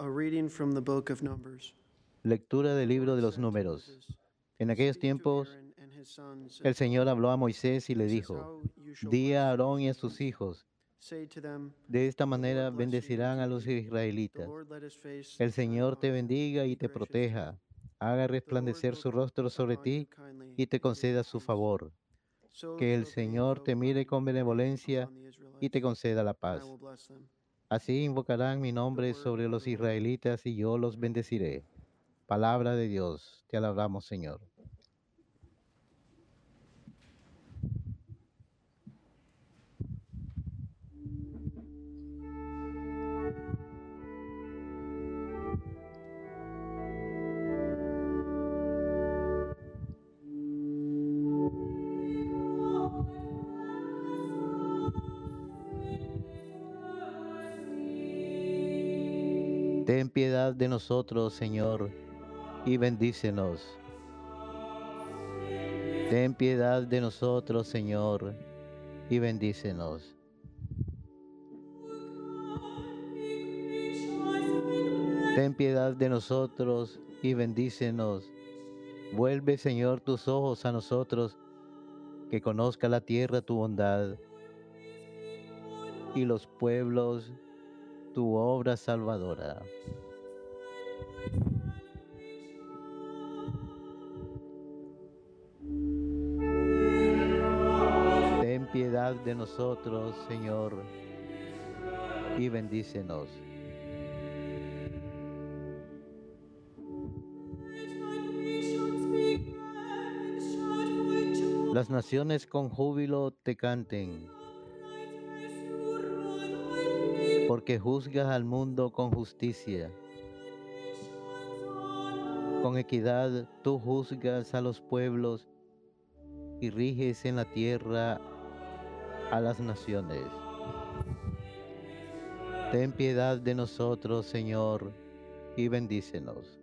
A reading from the book of Numbers. Lectura del libro de los números. En aquellos tiempos, el Señor habló a Moisés y le dijo, di a Aarón y a sus hijos, de esta manera bendecirán a los israelitas. El Señor te bendiga y te proteja, haga resplandecer su rostro sobre ti y te conceda su favor. Que el Señor te mire con benevolencia y te conceda la paz. Así invocarán mi nombre sobre los israelitas y yo los bendeciré. Palabra de Dios, te alabamos Señor. Piedad de nosotros, Señor, y bendícenos. Ten piedad de nosotros, Señor, y bendícenos. Ten piedad de nosotros y bendícenos. Vuelve, Señor, tus ojos a nosotros, que conozca la tierra tu bondad y los pueblos tu obra salvadora. Ten piedad de nosotros, Señor, y bendícenos. Las naciones con júbilo te canten porque juzgas al mundo con justicia. Con equidad tú juzgas a los pueblos y riges en la tierra a las naciones. Ten piedad de nosotros, Señor, y bendícenos.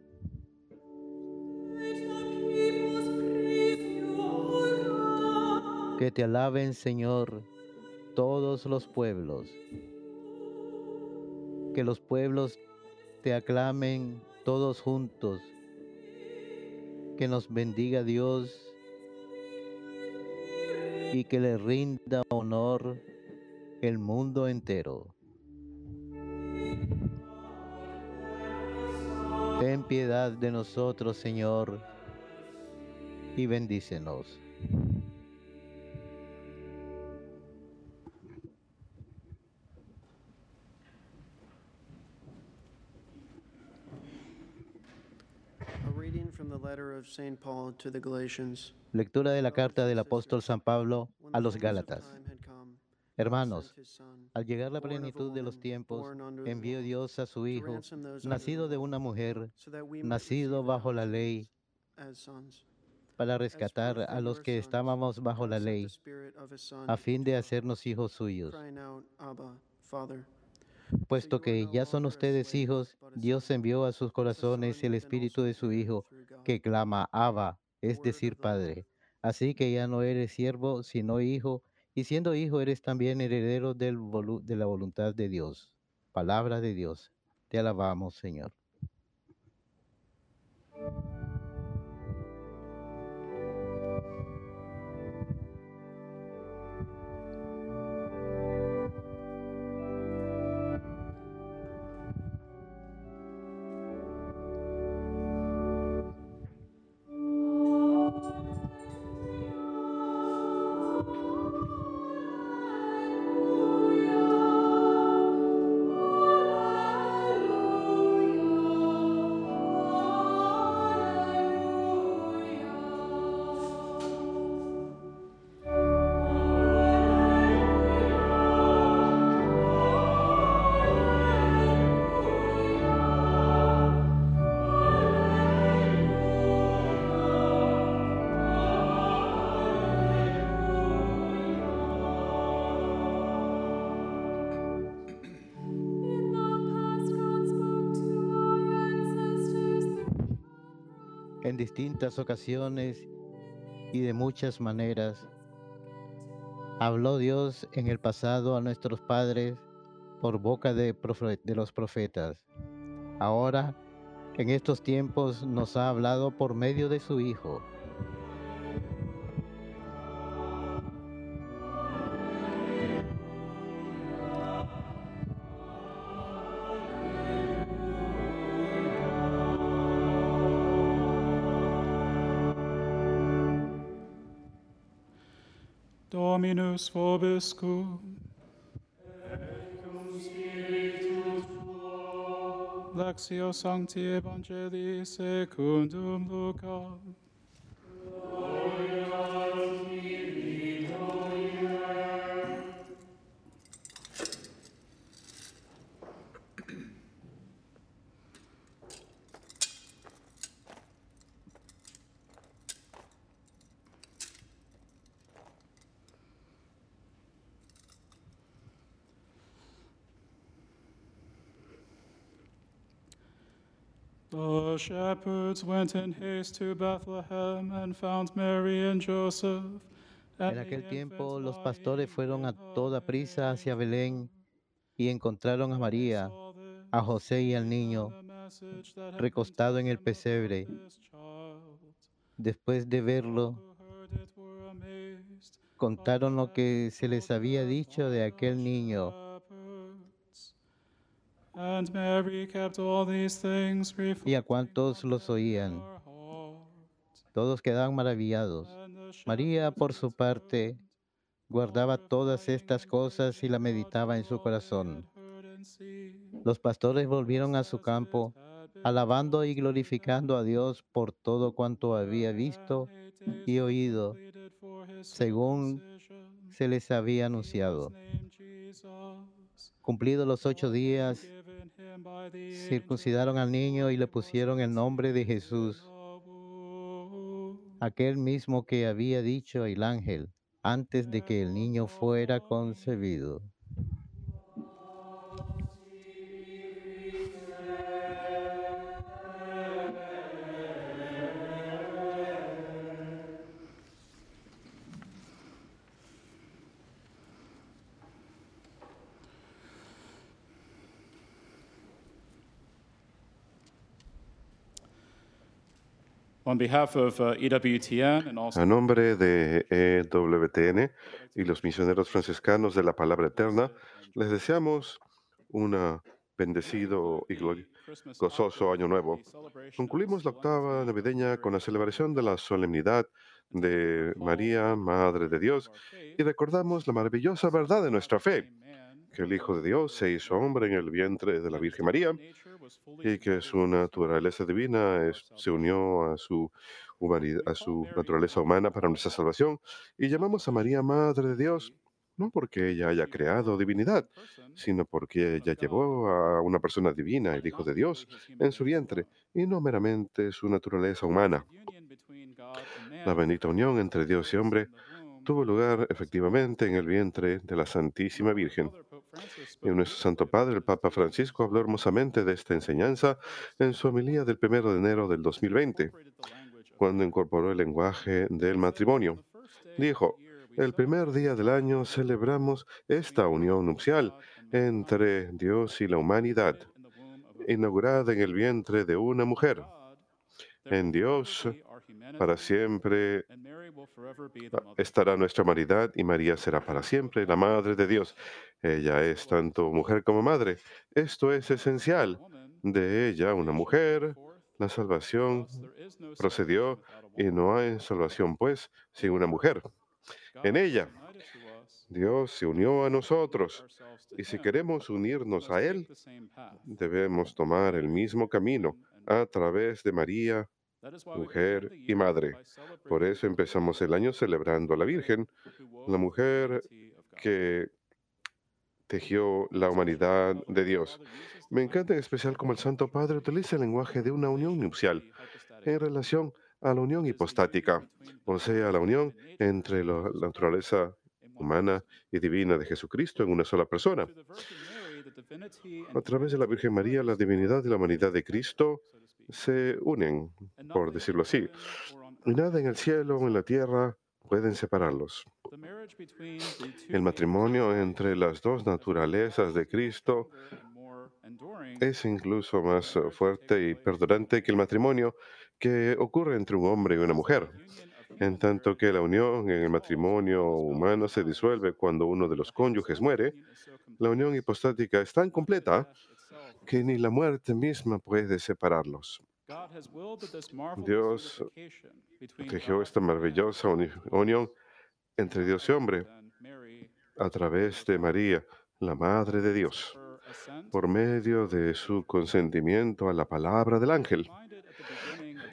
Que te alaben, Señor, todos los pueblos que los pueblos te aclamen todos juntos. Que nos bendiga Dios y que le rinda honor el mundo entero. Ten piedad de nosotros, Señor, y bendícenos. Lectura de la carta del apóstol San Pablo a los Gálatas. Hermanos, al llegar la plenitud de los tiempos, envió Dios a su Hijo, nacido de una mujer, nacido bajo la ley, para rescatar a los que estábamos bajo la ley, a fin de hacernos hijos suyos. Puesto que ya son ustedes hijos, Dios envió a sus corazones el espíritu de su Hijo, que clama Abba, es decir, Padre. Así que ya no eres siervo, sino hijo, y siendo hijo eres también heredero de la voluntad de Dios. Palabra de Dios. Te alabamos, Señor. Distintas ocasiones y de muchas maneras. Habló Dios en el pasado a nuestros padres por boca de, los profetas. ahora, en estos tiempos, nos ha hablado por medio de su Hijo. Dominus vobiscum. Lectio Sancti Evangelii secundum Lucam. Shepherds went in haste to Bethlehem and found Mary and Joseph. En aquel tiempo los pastores fueron a toda prisa hacia Belén y encontraron a María, a José y al niño recostado en el pesebre. Después de verlo, contaron lo que se les había dicho de aquel niño. Y a cuantos los oían, todos quedaban maravillados. María, por su parte, guardaba todas estas cosas y la meditaba en su corazón. Los pastores volvieron a su campo, alabando y glorificando a Dios por todo cuanto había visto y oído, según se les había anunciado. Cumplidos los ocho días, circuncidaron al niño y le pusieron el nombre de Jesús, aquel mismo que había dicho el ángel antes de que el niño fuera concebido. A nombre de EWTN y los misioneros franciscanos de la Palabra Eterna, les deseamos un bendecido y gozoso año nuevo. Concluimos la octava navideña con la celebración de la solemnidad de María, Madre de Dios, y recordamos la maravillosa verdad de nuestra fe, que el Hijo de Dios se hizo hombre en el vientre de la Virgen María y que su naturaleza divina se unió a su, a su naturaleza humana para nuestra salvación. Y llamamos a María Madre de Dios no porque ella haya creado divinidad, sino porque ella llevó a una persona divina, el Hijo de Dios, en su vientre, y no meramente su naturaleza humana. La bendita unión entre Dios y hombre tuvo lugar efectivamente en el vientre de la Santísima Virgen. Y nuestro Santo Padre, el Papa Francisco, habló hermosamente de esta enseñanza en su homilía del 1 de enero del 2020, cuando incorporó el lenguaje del matrimonio. Dijo, el primer día del año celebramos esta unión nupcial entre Dios y la humanidad, inaugurada en el vientre de una mujer. En Dios para siempre estará nuestra humanidad y María será para siempre la Madre de Dios. Ella es tanto mujer como madre. Esto es esencial. De ella, una mujer, la salvación procedió y no hay salvación, pues, sin una mujer. En ella, Dios se unió a nosotros y si queremos unirnos a Él, debemos tomar el mismo camino a través de María, mujer y madre. Por eso empezamos el año celebrando a la Virgen, la mujer que tejió la humanidad de Dios. Me encanta en especial cómo el Santo Padre utiliza el lenguaje de una unión nupcial en relación a la unión hipostática, o sea, la unión entre la naturaleza humana y divina de Jesucristo en una sola persona. A través de la Virgen María, la divinidad y la humanidad de Cristo se unen, por decirlo así, y nada en el cielo o en la tierra pueden separarlos. El matrimonio entre las dos naturalezas de Cristo es incluso más eh, fuerte y perdurante que el matrimonio que ocurre entre un hombre y una mujer, en tanto que la unión en el matrimonio humano se disuelve cuando uno de los cónyuges muere, la unión hipostática es tan completa que ni la muerte misma puede separarlos. Dios tejió esta maravillosa unión entre Dios y hombre a través de María, la Madre de Dios, por medio de su consentimiento a la palabra del ángel.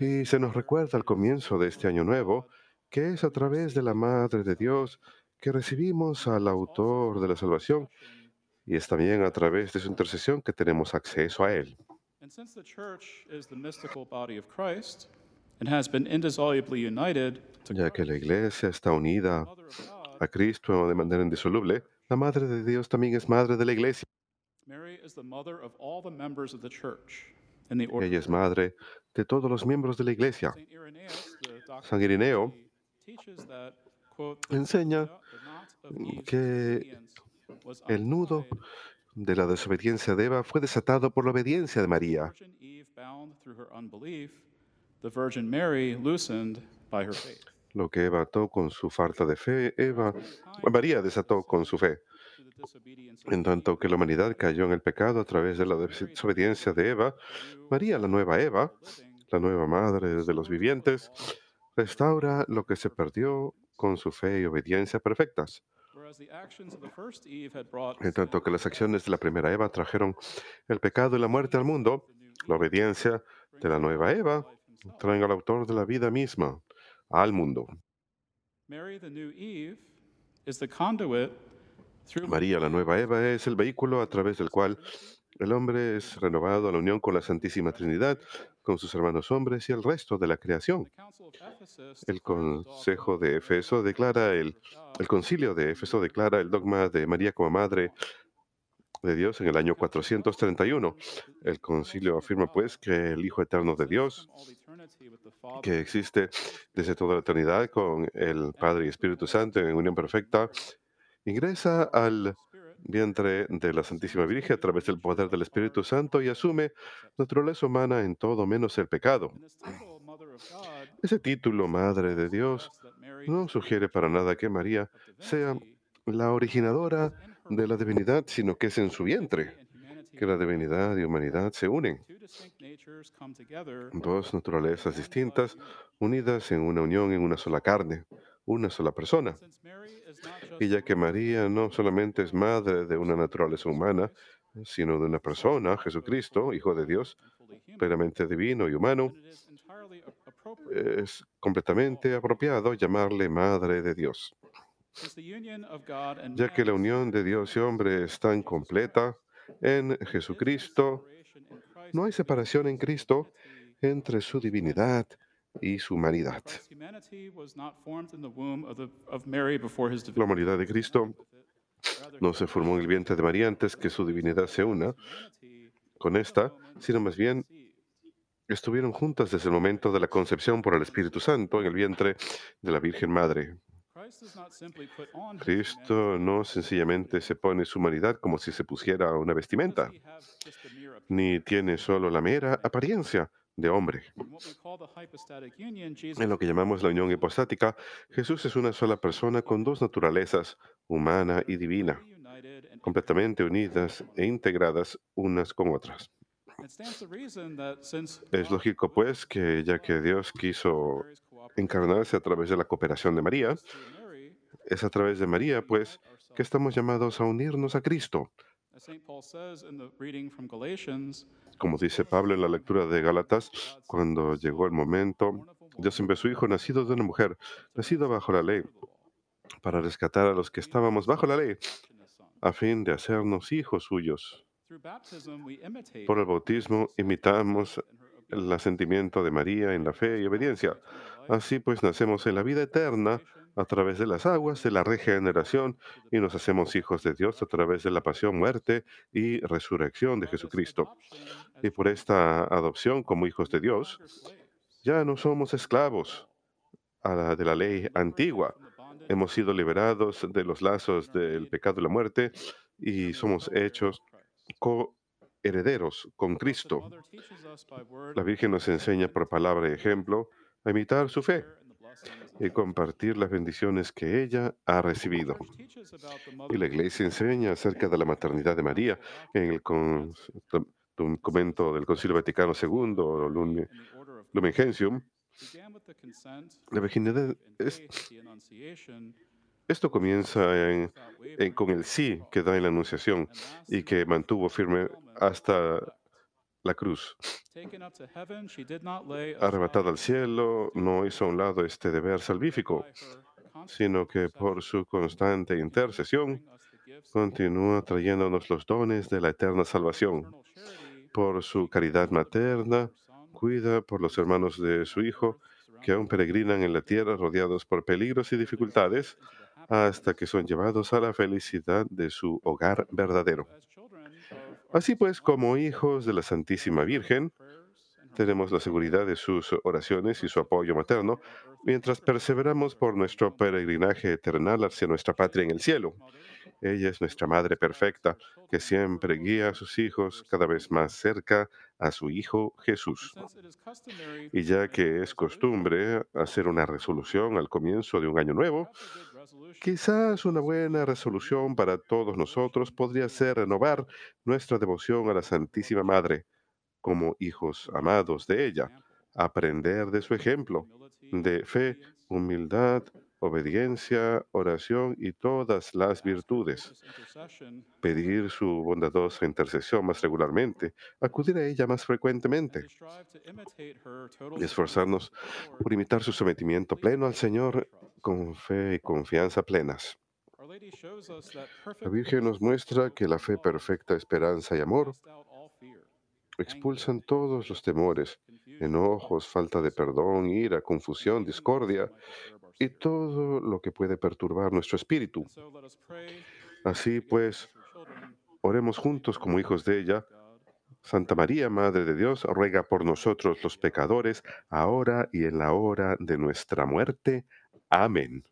Y se nos recuerda al comienzo de este año nuevo que es a través de la Madre de Dios que recibimos al autor de la salvación y es también a través de su intercesión que tenemos acceso a Él. Ya que la iglesia está unida a Cristo de manera indisoluble, la Madre de Dios también es Madre de la iglesia. Ella es madre de todos los miembros de la iglesia. San Irineo enseña que el nudo de la desobediencia de Eva fue desatado por la obediencia de María. Lo que Eva ató con su falta de fe, Eva, María desató con su fe. En tanto que la humanidad cayó en el pecado a través de la desobediencia de Eva, María, la nueva Eva, la nueva madre de los vivientes, restaura lo que se perdió con su fe y obediencia perfectas. En tanto que las acciones de la primera Eva trajeron el pecado y la muerte al mundo, la obediencia de la nueva Eva trae al autor de la vida misma al mundo. María, la nueva Eva, es el vehículo a través del cual el hombre es renovado a la unión con la Santísima Trinidad, con sus hermanos hombres y el resto de la creación. El Consejo de Efeso declara el, el Concilio de Éfeso declara el dogma de María como Madre de Dios en el año 431. El concilio afirma pues que el Hijo Eterno de Dios, que existe desde toda la eternidad con el Padre y Espíritu Santo en unión perfecta, ingresa al vientre de la Santísima Virgen a través del poder del Espíritu Santo y asume naturaleza humana en todo menos el pecado. Ese título, Madre de Dios, no sugiere para nada que María sea la originadora de la divinidad, sino que es en su vientre que la divinidad y humanidad se unen. Dos naturalezas distintas, unidas en una unión en una sola carne, una sola persona. Y ya que María no solamente es madre de una naturaleza humana, sino de una persona, Jesucristo, Hijo de Dios, plenamente divino y humano, es completamente apropiado llamarle Madre de Dios. Ya que la unión de Dios y hombre es tan completa en Jesucristo, no hay separación en Cristo entre su divinidad y su humanidad. La humanidad de Cristo no se formó en el vientre de María antes que su divinidad se una con esta, sino más bien estuvieron juntas desde el momento de la concepción por el Espíritu Santo en el vientre de la Virgen Madre. Cristo no sencillamente se pone su humanidad como si se pusiera una vestimenta, ni tiene solo la mera apariencia de hombre. En lo que llamamos la unión hipostática, Jesús es una sola persona con dos naturalezas, humana y divina, completamente unidas e integradas unas con otras. Es lógico, pues, que ya que Dios quiso encarnarse a través de la cooperación de María, es a través de María, pues, que estamos llamados a unirnos a Cristo. Como dice Pablo en la lectura de Gálatas, cuando llegó el momento, Dios envió a su Hijo nacido de una mujer, nacido bajo la ley, para rescatar a los que estábamos bajo la ley, a fin de hacernos hijos suyos. Por el bautismo imitamos el asentimiento de María en la fe y obediencia. Así pues nacemos en la vida eterna a través de las aguas de la regeneración y nos hacemos hijos de Dios a través de la pasión, muerte y resurrección de Jesucristo. Y por esta adopción como hijos de Dios, ya no somos esclavos de la ley antigua. Hemos sido liberados de los lazos del pecado y la muerte y somos hechos herederos con Cristo. La Virgen nos enseña por palabra y ejemplo a imitar su fe y compartir las bendiciones que ella ha recibido. Y la Iglesia enseña acerca de la maternidad de María en el documento del Concilio Vaticano II, Lumen Gentium. La virginidad es, esto comienza con el sí que da en la Anunciación y que mantuvo firme hasta la cruz. Arrebatada al cielo, no hizo a un lado este deber salvífico, sino que por su constante intercesión continúa trayéndonos los dones de la eterna salvación. Por su caridad materna, cuida por los hermanos de su Hijo, que aún peregrinan en la tierra rodeados por peligros y dificultades, hasta que son llevados a la felicidad de su hogar verdadero. Así pues, como hijos de la Santísima Virgen, tenemos la seguridad de sus oraciones y su apoyo materno mientras perseveramos por nuestro peregrinaje eternal hacia nuestra patria en el cielo. Ella es nuestra Madre perfecta, que siempre guía a sus hijos cada vez más cerca a su Hijo Jesús. Y ya que es costumbre hacer una resolución al comienzo de un año nuevo, quizás una buena resolución para todos nosotros podría ser renovar nuestra devoción a la Santísima Madre como hijos amados de ella, aprender de su ejemplo de fe, humildad, obediencia, oración y todas las virtudes. Pedir su bondadosa intercesión más regularmente, acudir a ella más frecuentemente y esforzarnos por imitar su sometimiento pleno al Señor con fe y confianza plenas. La Virgen nos muestra que la fe perfecta, esperanza y amor expulsan todos los temores, enojos, falta de perdón, ira, confusión, discordia y todo lo que puede perturbar nuestro espíritu. Así pues, oremos juntos como hijos de ella. Santa María, Madre de Dios, ruega por nosotros los pecadores, ahora y en la hora de nuestra muerte. Amén.